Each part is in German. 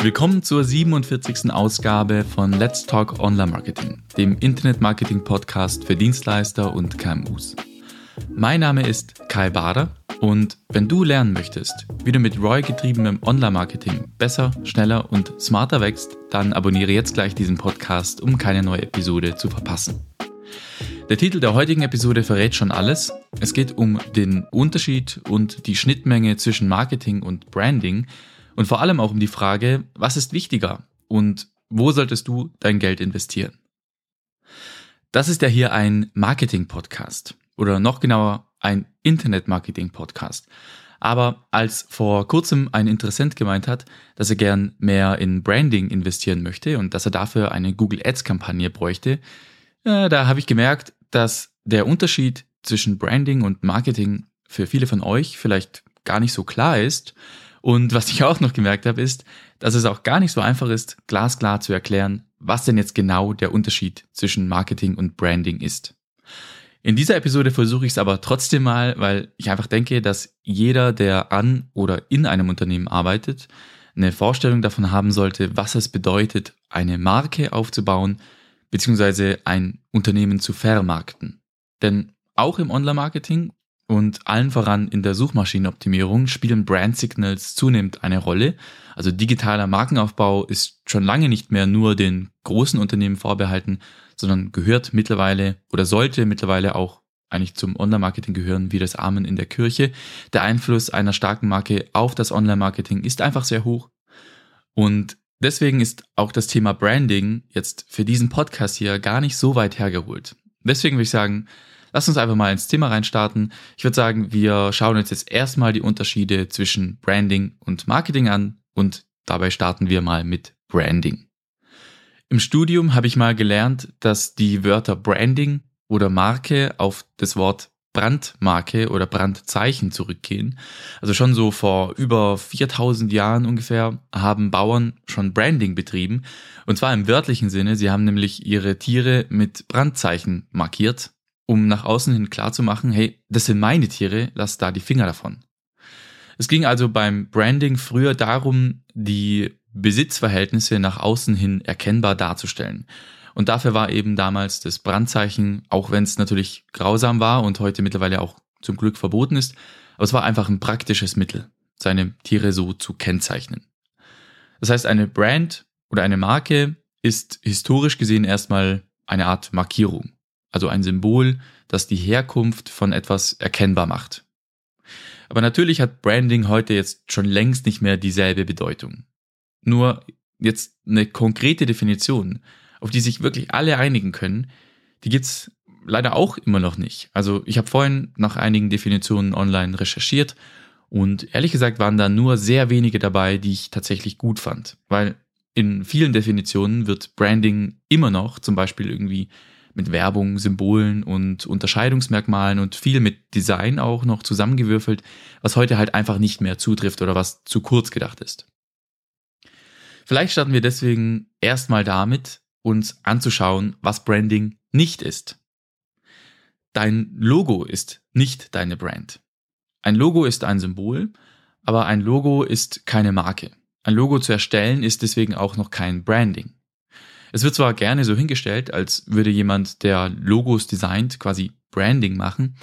Willkommen zur 47. Ausgabe von Let's Talk Online Marketing, dem Internet Marketing Podcast für Dienstleister und KMUs. Mein Name ist Kai Bader und wenn du lernen möchtest, wie du mit ROI getriebenem Online-Marketing besser, schneller und smarter wächst, dann abonniere jetzt gleich diesen Podcast, um keine neue Episode zu verpassen. Der Titel der heutigen Episode verrät schon alles. Es geht um den Unterschied und die Schnittmenge zwischen Marketing und Branding und vor allem auch um die Frage, was ist wichtiger und wo solltest du dein Geld investieren? Das ist ja hier ein Marketing-Podcast oder noch genauer ein Internet-Marketing-Podcast. Aber als vor kurzem ein Interessent gemeint hat, dass er gern mehr in Branding investieren möchte und dass er dafür eine Google Ads-Kampagne bräuchte, äh, da habe ich gemerkt, dass der Unterschied zwischen Branding und Marketing für viele von euch vielleicht gar nicht so klar ist. Und was ich auch noch gemerkt habe, ist, dass es auch gar nicht so einfach ist, glasklar zu erklären, was denn jetzt genau der Unterschied zwischen Marketing und Branding ist. In dieser Episode versuche ich es aber trotzdem mal, weil ich einfach denke, dass jeder, der an oder in einem Unternehmen arbeitet, eine Vorstellung davon haben sollte, was es bedeutet, eine Marke aufzubauen, beziehungsweise ein Unternehmen zu vermarkten. Denn auch im Online-Marketing und allen voran in der Suchmaschinenoptimierung spielen Brand Signals zunehmend eine Rolle. Also digitaler Markenaufbau ist schon lange nicht mehr nur den großen Unternehmen vorbehalten, sondern gehört mittlerweile oder sollte mittlerweile auch eigentlich zum Online-Marketing gehören wie das Amen in der Kirche. Der Einfluss einer starken Marke auf das Online-Marketing ist einfach sehr hoch. Und deswegen ist auch das Thema Branding jetzt für diesen Podcast hier gar nicht so weit hergeholt. Deswegen würde ich sagen, lass uns einfach mal ins Thema reinstarten. Ich würde sagen, wir schauen uns jetzt erstmal die Unterschiede zwischen Branding und Marketing an und dabei starten wir mal mit Branding. Im Studium habe ich mal gelernt, dass die Wörter Branding oder Marke auf das Wort Brandmarke oder Brandzeichen zurückgehen. Also schon so vor über 4000 Jahren ungefähr haben Bauern schon Branding betrieben. Und zwar im wörtlichen Sinne. Sie haben nämlich ihre Tiere mit Brandzeichen markiert, um nach außen hin klarzumachen, hey, das sind meine Tiere, lass da die Finger davon. Es ging also beim Branding früher darum, die Besitzverhältnisse nach außen hin erkennbar darzustellen. Und dafür war eben damals das Brandzeichen, auch wenn es natürlich grausam war und heute mittlerweile auch zum Glück verboten ist, aber es war einfach ein praktisches Mittel, seine Tiere so zu kennzeichnen. Das heißt, eine Brand oder eine Marke ist historisch gesehen erstmal eine Art Markierung, also ein Symbol, das die Herkunft von etwas erkennbar macht. Aber natürlich hat Branding heute jetzt schon längst nicht mehr dieselbe Bedeutung. Nur jetzt eine konkrete Definition, auf die sich wirklich alle einigen können, die gibt's leider auch immer noch nicht. Also ich habe vorhin nach einigen Definitionen online recherchiert und ehrlich gesagt waren da nur sehr wenige dabei, die ich tatsächlich gut fand. Weil in vielen Definitionen wird Branding immer noch zum Beispiel irgendwie mit Werbung, Symbolen und Unterscheidungsmerkmalen und viel mit Design auch noch zusammengewürfelt, was heute halt einfach nicht mehr zutrifft oder was zu kurz gedacht ist. Vielleicht starten wir deswegen erstmal damit, uns anzuschauen, was Branding nicht ist. Dein Logo ist nicht deine Brand. Ein Logo ist ein Symbol, aber ein Logo ist keine Marke. Ein Logo zu erstellen ist deswegen auch noch kein Branding. Es wird zwar gerne so hingestellt, als würde jemand, der Logos designt, quasi Branding machen,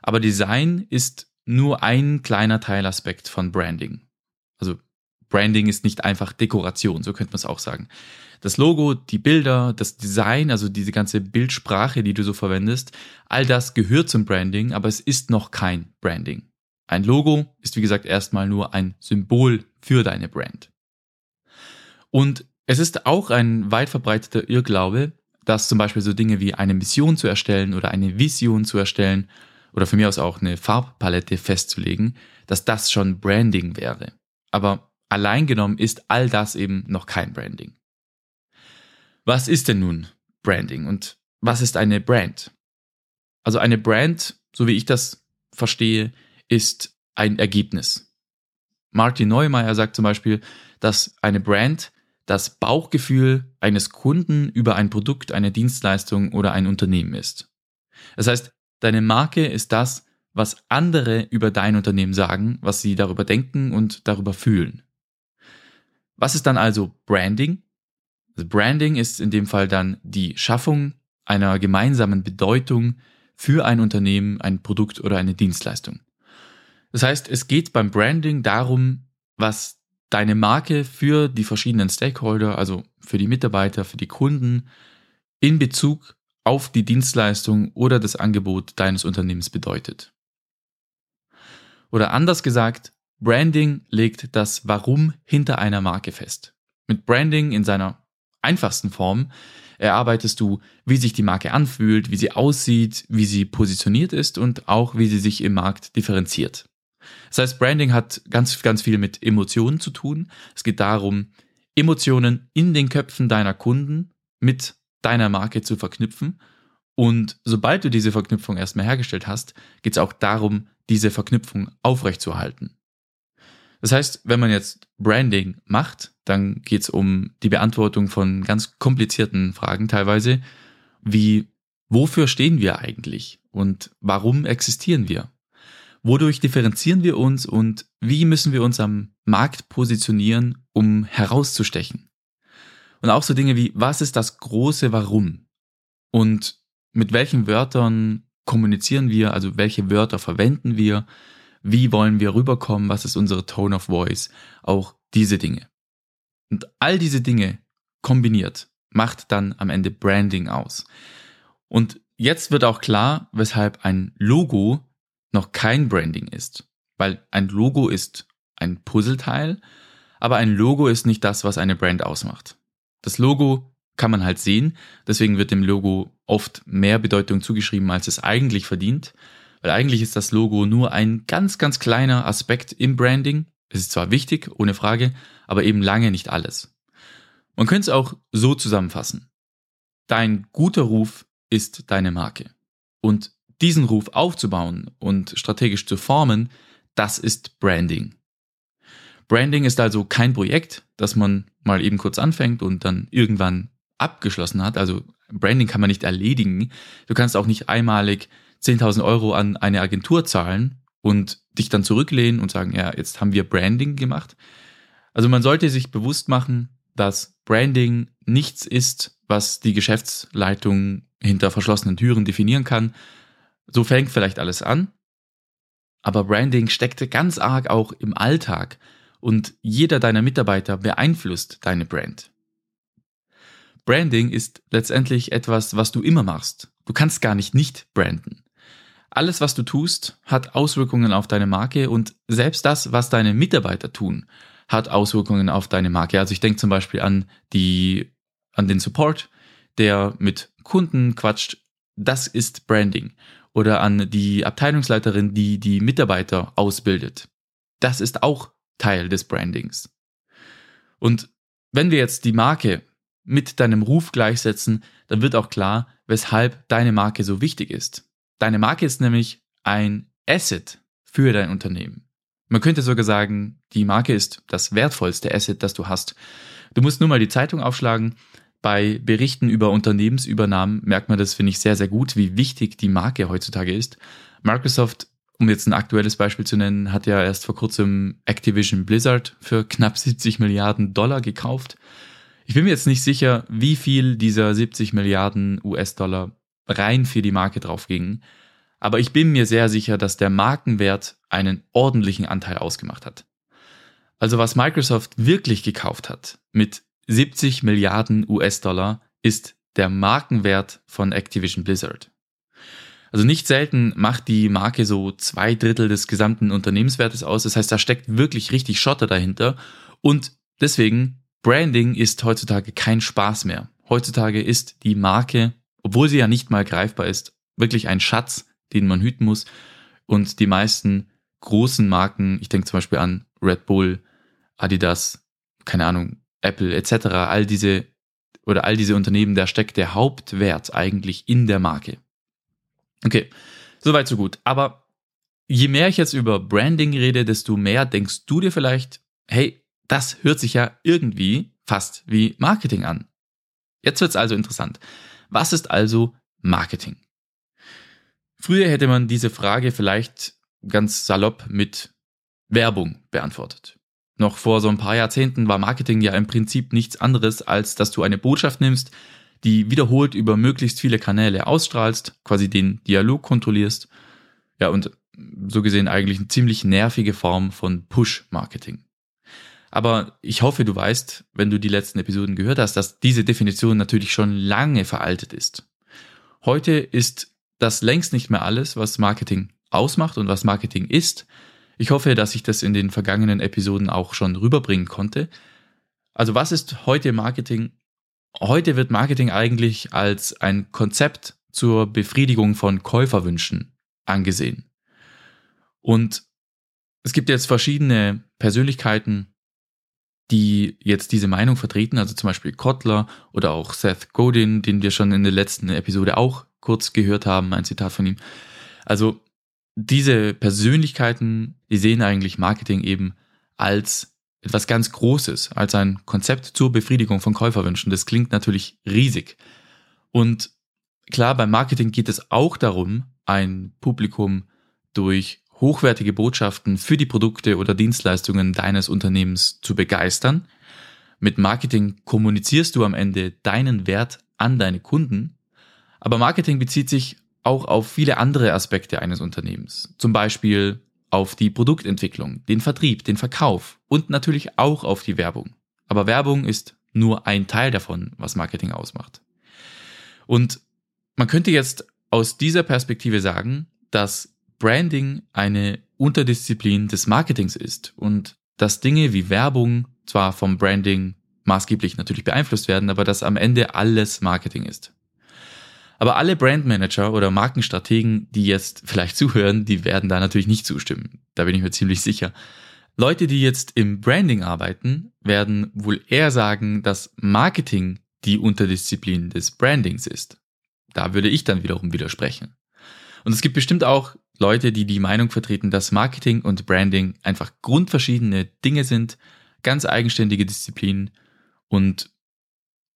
aber Design ist nur ein kleiner Teilaspekt von Branding. Also Branding ist nicht einfach Dekoration, so könnte man es auch sagen. Das Logo, die Bilder, das Design, also diese ganze Bildsprache, die du so verwendest, all das gehört zum Branding, aber es ist noch kein Branding. Ein Logo ist wie gesagt erstmal nur ein Symbol für deine Brand. Und es ist auch ein weit verbreiteter Irrglaube, dass zum Beispiel so Dinge wie eine Mission zu erstellen oder eine Vision zu erstellen oder für mich aus auch eine Farbpalette festzulegen, dass das schon Branding wäre. Aber Allein genommen ist all das eben noch kein Branding. Was ist denn nun Branding und was ist eine Brand? Also eine Brand, so wie ich das verstehe, ist ein Ergebnis. Martin Neumeier sagt zum Beispiel, dass eine Brand das Bauchgefühl eines Kunden über ein Produkt, eine Dienstleistung oder ein Unternehmen ist. Das heißt, deine Marke ist das, was andere über dein Unternehmen sagen, was sie darüber denken und darüber fühlen. Was ist dann also Branding? Also Branding ist in dem Fall dann die Schaffung einer gemeinsamen Bedeutung für ein Unternehmen, ein Produkt oder eine Dienstleistung. Das heißt, es geht beim Branding darum, was deine Marke für die verschiedenen Stakeholder, also für die Mitarbeiter, für die Kunden, in Bezug auf die Dienstleistung oder das Angebot deines Unternehmens bedeutet. Oder anders gesagt, Branding legt das Warum hinter einer Marke fest. Mit Branding in seiner einfachsten Form erarbeitest du, wie sich die Marke anfühlt, wie sie aussieht, wie sie positioniert ist und auch wie sie sich im Markt differenziert. Das heißt, Branding hat ganz, ganz viel mit Emotionen zu tun. Es geht darum, Emotionen in den Köpfen deiner Kunden mit deiner Marke zu verknüpfen. Und sobald du diese Verknüpfung erstmal hergestellt hast, geht es auch darum, diese Verknüpfung aufrechtzuerhalten. Das heißt, wenn man jetzt Branding macht, dann geht es um die Beantwortung von ganz komplizierten Fragen teilweise, wie wofür stehen wir eigentlich und warum existieren wir? Wodurch differenzieren wir uns und wie müssen wir uns am Markt positionieren, um herauszustechen? Und auch so Dinge wie, was ist das große Warum? Und mit welchen Wörtern kommunizieren wir, also welche Wörter verwenden wir? Wie wollen wir rüberkommen? Was ist unsere Tone of Voice? Auch diese Dinge. Und all diese Dinge kombiniert macht dann am Ende Branding aus. Und jetzt wird auch klar, weshalb ein Logo noch kein Branding ist. Weil ein Logo ist ein Puzzleteil, aber ein Logo ist nicht das, was eine Brand ausmacht. Das Logo kann man halt sehen, deswegen wird dem Logo oft mehr Bedeutung zugeschrieben, als es eigentlich verdient, weil eigentlich ist das Logo nur ein ganz, ganz kleiner Aspekt im Branding. Es ist zwar wichtig, ohne Frage, aber eben lange nicht alles. Man könnte es auch so zusammenfassen. Dein guter Ruf ist deine Marke. Und diesen Ruf aufzubauen und strategisch zu formen, das ist Branding. Branding ist also kein Projekt, das man mal eben kurz anfängt und dann irgendwann abgeschlossen hat. Also Branding kann man nicht erledigen. Du kannst auch nicht einmalig 10.000 Euro an eine Agentur zahlen und dich dann zurücklehnen und sagen, ja, jetzt haben wir Branding gemacht. Also man sollte sich bewusst machen, dass Branding nichts ist, was die Geschäftsleitung hinter verschlossenen Türen definieren kann, so fängt vielleicht alles an, aber Branding steckte ganz arg auch im Alltag und jeder deiner Mitarbeiter beeinflusst deine Brand. Branding ist letztendlich etwas, was du immer machst. Du kannst gar nicht nicht branden. Alles, was du tust, hat Auswirkungen auf deine Marke und selbst das, was deine Mitarbeiter tun, hat Auswirkungen auf deine Marke. Also ich denke zum Beispiel an die, an den Support, der mit Kunden quatscht. Das ist Branding oder an die Abteilungsleiterin, die die Mitarbeiter ausbildet. Das ist auch Teil des Brandings. Und wenn wir jetzt die Marke mit deinem Ruf gleichsetzen, dann wird auch klar, weshalb deine Marke so wichtig ist. Deine Marke ist nämlich ein Asset für dein Unternehmen. Man könnte sogar sagen, die Marke ist das wertvollste Asset, das du hast. Du musst nur mal die Zeitung aufschlagen bei Berichten über Unternehmensübernahmen merkt man das, finde ich, sehr, sehr gut, wie wichtig die Marke heutzutage ist. Microsoft, um jetzt ein aktuelles Beispiel zu nennen, hat ja erst vor kurzem Activision Blizzard für knapp 70 Milliarden Dollar gekauft. Ich bin mir jetzt nicht sicher, wie viel dieser 70 Milliarden US-Dollar rein für die Marke drauf gingen, aber ich bin mir sehr sicher, dass der Markenwert einen ordentlichen Anteil ausgemacht hat. Also was Microsoft wirklich gekauft hat, mit 70 Milliarden US-Dollar ist der Markenwert von Activision Blizzard. Also nicht selten macht die Marke so zwei Drittel des gesamten Unternehmenswertes aus. Das heißt, da steckt wirklich richtig Schotter dahinter. Und deswegen, Branding ist heutzutage kein Spaß mehr. Heutzutage ist die Marke, obwohl sie ja nicht mal greifbar ist, wirklich ein Schatz, den man hüten muss. Und die meisten großen Marken, ich denke zum Beispiel an Red Bull, Adidas, keine Ahnung, Apple etc., all diese oder all diese Unternehmen, da steckt der Hauptwert eigentlich in der Marke. Okay, soweit so gut. Aber je mehr ich jetzt über Branding rede, desto mehr denkst du dir vielleicht, hey, das hört sich ja irgendwie fast wie Marketing an. Jetzt wird's also interessant. Was ist also Marketing? Früher hätte man diese Frage vielleicht ganz salopp mit Werbung beantwortet. Noch vor so ein paar Jahrzehnten war Marketing ja im Prinzip nichts anderes, als dass du eine Botschaft nimmst, die wiederholt über möglichst viele Kanäle ausstrahlst, quasi den Dialog kontrollierst. Ja, und so gesehen eigentlich eine ziemlich nervige Form von Push-Marketing. Aber ich hoffe, du weißt, wenn du die letzten Episoden gehört hast, dass diese Definition natürlich schon lange veraltet ist. Heute ist das längst nicht mehr alles, was Marketing ausmacht und was Marketing ist. Ich hoffe, dass ich das in den vergangenen Episoden auch schon rüberbringen konnte. Also was ist heute Marketing? Heute wird Marketing eigentlich als ein Konzept zur Befriedigung von Käuferwünschen angesehen. Und es gibt jetzt verschiedene Persönlichkeiten, die jetzt diese Meinung vertreten, also zum Beispiel Kotler oder auch Seth Godin, den wir schon in der letzten Episode auch kurz gehört haben, ein Zitat von ihm. Also diese Persönlichkeiten, die sehen eigentlich Marketing eben als etwas ganz Großes, als ein Konzept zur Befriedigung von Käuferwünschen. Das klingt natürlich riesig. Und klar, beim Marketing geht es auch darum, ein Publikum durch hochwertige Botschaften für die Produkte oder Dienstleistungen deines Unternehmens zu begeistern. Mit Marketing kommunizierst du am Ende deinen Wert an deine Kunden. Aber Marketing bezieht sich auch auf viele andere Aspekte eines Unternehmens. Zum Beispiel auf die Produktentwicklung, den Vertrieb, den Verkauf und natürlich auch auf die Werbung. Aber Werbung ist nur ein Teil davon, was Marketing ausmacht. Und man könnte jetzt aus dieser Perspektive sagen, dass Branding eine Unterdisziplin des Marketings ist und dass Dinge wie Werbung zwar vom Branding maßgeblich natürlich beeinflusst werden, aber dass am Ende alles Marketing ist. Aber alle Brandmanager oder Markenstrategen, die jetzt vielleicht zuhören, die werden da natürlich nicht zustimmen. Da bin ich mir ziemlich sicher. Leute, die jetzt im Branding arbeiten, werden wohl eher sagen, dass Marketing die Unterdisziplin des Brandings ist. Da würde ich dann wiederum widersprechen. Und es gibt bestimmt auch Leute, die die Meinung vertreten, dass Marketing und Branding einfach grundverschiedene Dinge sind, ganz eigenständige Disziplinen. Und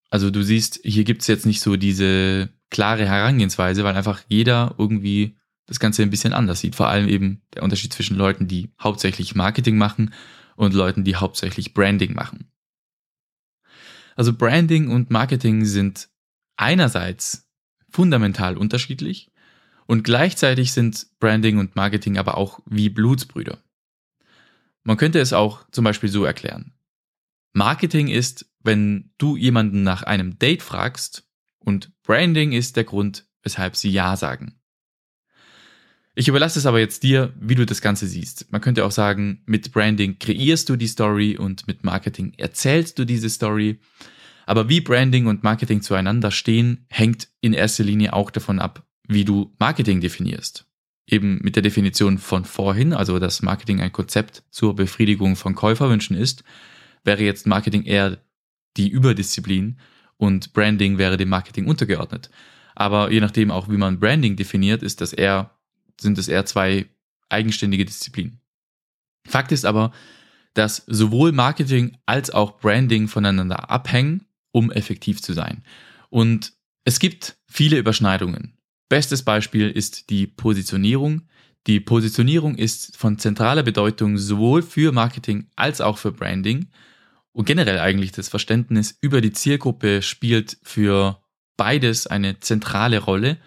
also du siehst, hier gibt's jetzt nicht so diese klare Herangehensweise, weil einfach jeder irgendwie das Ganze ein bisschen anders sieht. Vor allem eben der Unterschied zwischen Leuten, die hauptsächlich Marketing machen und Leuten, die hauptsächlich Branding machen. Also Branding und Marketing sind einerseits fundamental unterschiedlich und gleichzeitig sind Branding und Marketing aber auch wie Blutsbrüder. Man könnte es auch zum Beispiel so erklären. Marketing ist, wenn du jemanden nach einem Date fragst und Branding ist der Grund, weshalb sie Ja sagen. Ich überlasse es aber jetzt dir, wie du das Ganze siehst. Man könnte auch sagen, mit Branding kreierst du die Story und mit Marketing erzählst du diese Story. Aber wie Branding und Marketing zueinander stehen, hängt in erster Linie auch davon ab, wie du Marketing definierst. Eben mit der Definition von vorhin, also dass Marketing ein Konzept zur Befriedigung von Käuferwünschen ist, wäre jetzt Marketing eher die Überdisziplin und Branding wäre dem Marketing untergeordnet. Aber je nachdem auch, wie man Branding definiert, ist das eher, sind es eher zwei eigenständige Disziplinen. Fakt ist aber, dass sowohl Marketing als auch Branding voneinander abhängen, um effektiv zu sein. Und es gibt viele Überschneidungen. Bestes Beispiel ist die Positionierung. Die Positionierung ist von zentraler Bedeutung sowohl für Marketing als auch für Branding. Und generell eigentlich das Verständnis über die Zielgruppe spielt für beides eine zentrale Rolle.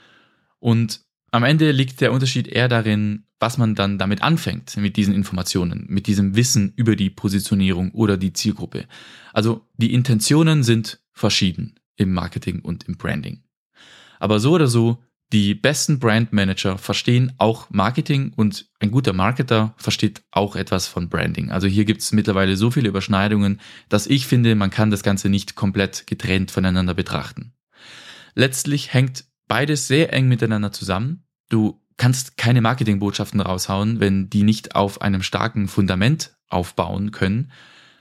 Und am Ende liegt der Unterschied eher darin, was man dann damit anfängt, mit diesen Informationen, mit diesem Wissen über die Positionierung oder die Zielgruppe. Also die Intentionen sind verschieden im Marketing und im Branding. Aber so oder so die besten Brandmanager verstehen auch Marketing und ein guter Marketer versteht auch etwas von Branding. Also hier gibt es mittlerweile so viele Überschneidungen, dass ich finde, man kann das Ganze nicht komplett getrennt voneinander betrachten. Letztlich hängt beides sehr eng miteinander zusammen. Du kannst keine Marketingbotschaften raushauen, wenn die nicht auf einem starken Fundament aufbauen können.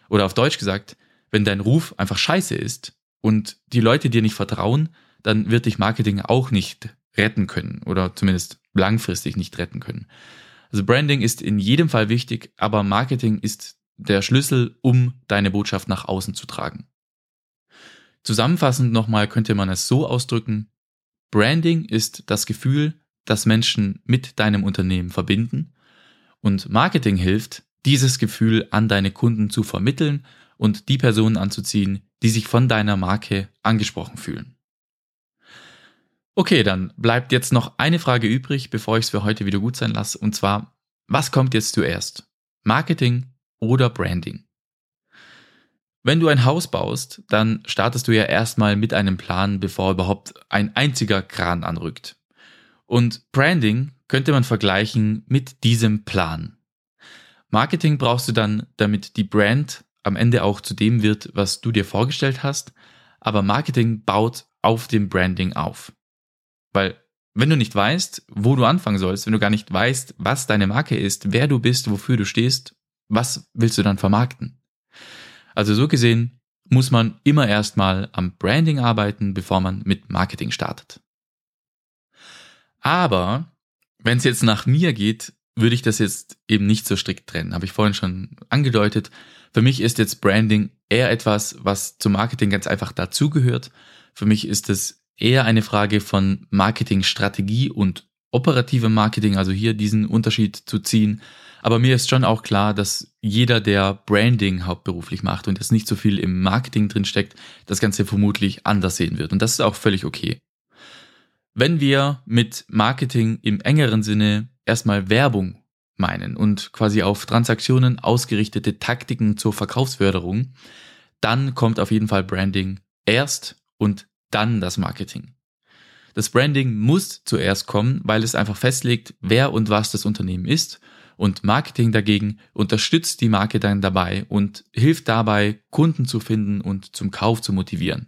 Oder auf Deutsch gesagt, wenn dein Ruf einfach scheiße ist und die Leute dir nicht vertrauen, dann wird dich Marketing auch nicht retten können oder zumindest langfristig nicht retten können. Also Branding ist in jedem Fall wichtig, aber Marketing ist der Schlüssel, um deine Botschaft nach außen zu tragen. Zusammenfassend nochmal könnte man es so ausdrücken, Branding ist das Gefühl, das Menschen mit deinem Unternehmen verbinden und Marketing hilft, dieses Gefühl an deine Kunden zu vermitteln und die Personen anzuziehen, die sich von deiner Marke angesprochen fühlen. Okay, dann bleibt jetzt noch eine Frage übrig, bevor ich es für heute wieder gut sein lasse, und zwar, was kommt jetzt zuerst? Marketing oder Branding? Wenn du ein Haus baust, dann startest du ja erstmal mit einem Plan, bevor überhaupt ein einziger Kran anrückt. Und Branding könnte man vergleichen mit diesem Plan. Marketing brauchst du dann, damit die Brand am Ende auch zu dem wird, was du dir vorgestellt hast, aber Marketing baut auf dem Branding auf. Weil wenn du nicht weißt, wo du anfangen sollst, wenn du gar nicht weißt, was deine Marke ist, wer du bist, wofür du stehst, was willst du dann vermarkten? Also so gesehen muss man immer erstmal am Branding arbeiten, bevor man mit Marketing startet. Aber wenn es jetzt nach mir geht, würde ich das jetzt eben nicht so strikt trennen. Habe ich vorhin schon angedeutet. Für mich ist jetzt Branding eher etwas, was zum Marketing ganz einfach dazugehört. Für mich ist es eher eine Frage von Marketingstrategie und operativem Marketing, also hier diesen Unterschied zu ziehen. Aber mir ist schon auch klar, dass jeder, der Branding hauptberuflich macht und jetzt nicht so viel im Marketing drin steckt, das Ganze vermutlich anders sehen wird. Und das ist auch völlig okay. Wenn wir mit Marketing im engeren Sinne erstmal Werbung meinen und quasi auf Transaktionen ausgerichtete Taktiken zur Verkaufsförderung, dann kommt auf jeden Fall Branding erst und dann das Marketing. Das Branding muss zuerst kommen, weil es einfach festlegt, wer und was das Unternehmen ist und Marketing dagegen unterstützt die Marke dann dabei und hilft dabei, Kunden zu finden und zum Kauf zu motivieren.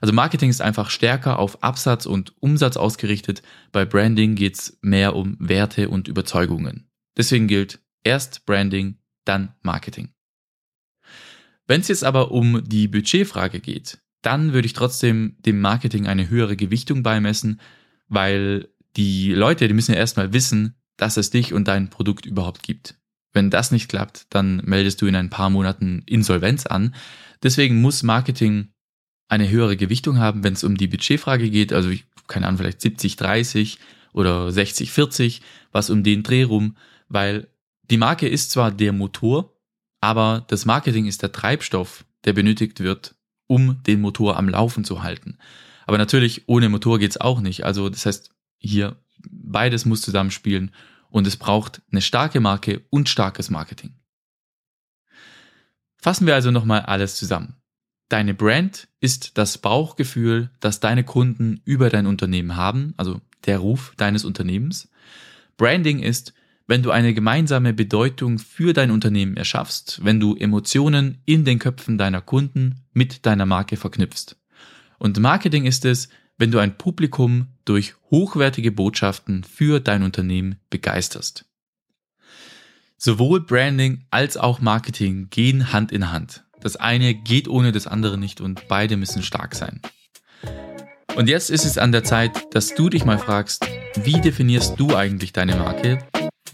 Also Marketing ist einfach stärker auf Absatz und Umsatz ausgerichtet. Bei Branding geht's mehr um Werte und Überzeugungen. Deswegen gilt erst Branding, dann Marketing. Wenn es jetzt aber um die Budgetfrage geht, dann würde ich trotzdem dem Marketing eine höhere Gewichtung beimessen, weil die Leute, die müssen ja erstmal wissen, dass es dich und dein Produkt überhaupt gibt. Wenn das nicht klappt, dann meldest du in ein paar Monaten Insolvenz an. Deswegen muss Marketing eine höhere Gewichtung haben, wenn es um die Budgetfrage geht. Also, keine Ahnung, vielleicht 70, 30 oder 60, 40, was um den Dreh rum, weil die Marke ist zwar der Motor, aber das Marketing ist der Treibstoff, der benötigt wird, um den Motor am Laufen zu halten. Aber natürlich, ohne Motor geht's auch nicht. Also, das heißt, hier beides muss zusammenspielen und es braucht eine starke Marke und starkes Marketing. Fassen wir also nochmal alles zusammen. Deine Brand ist das Bauchgefühl, das deine Kunden über dein Unternehmen haben, also der Ruf deines Unternehmens. Branding ist, wenn du eine gemeinsame Bedeutung für dein Unternehmen erschaffst, wenn du Emotionen in den Köpfen deiner Kunden mit deiner Marke verknüpfst. Und Marketing ist es, wenn du ein Publikum durch hochwertige Botschaften für dein Unternehmen begeisterst. Sowohl Branding als auch Marketing gehen Hand in Hand. Das eine geht ohne das andere nicht und beide müssen stark sein. Und jetzt ist es an der Zeit, dass du dich mal fragst, wie definierst du eigentlich deine Marke?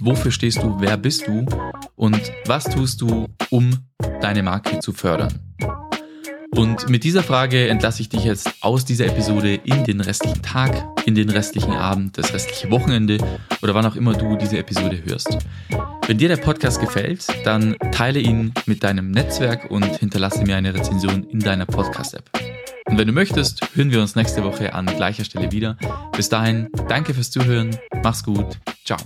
Wofür stehst du? Wer bist du? Und was tust du, um deine Marke zu fördern? Und mit dieser Frage entlasse ich dich jetzt aus dieser Episode in den restlichen Tag, in den restlichen Abend, das restliche Wochenende oder wann auch immer du diese Episode hörst. Wenn dir der Podcast gefällt, dann teile ihn mit deinem Netzwerk und hinterlasse mir eine Rezension in deiner Podcast-App. Und wenn du möchtest, hören wir uns nächste Woche an gleicher Stelle wieder. Bis dahin, danke fürs Zuhören, mach's gut, ciao.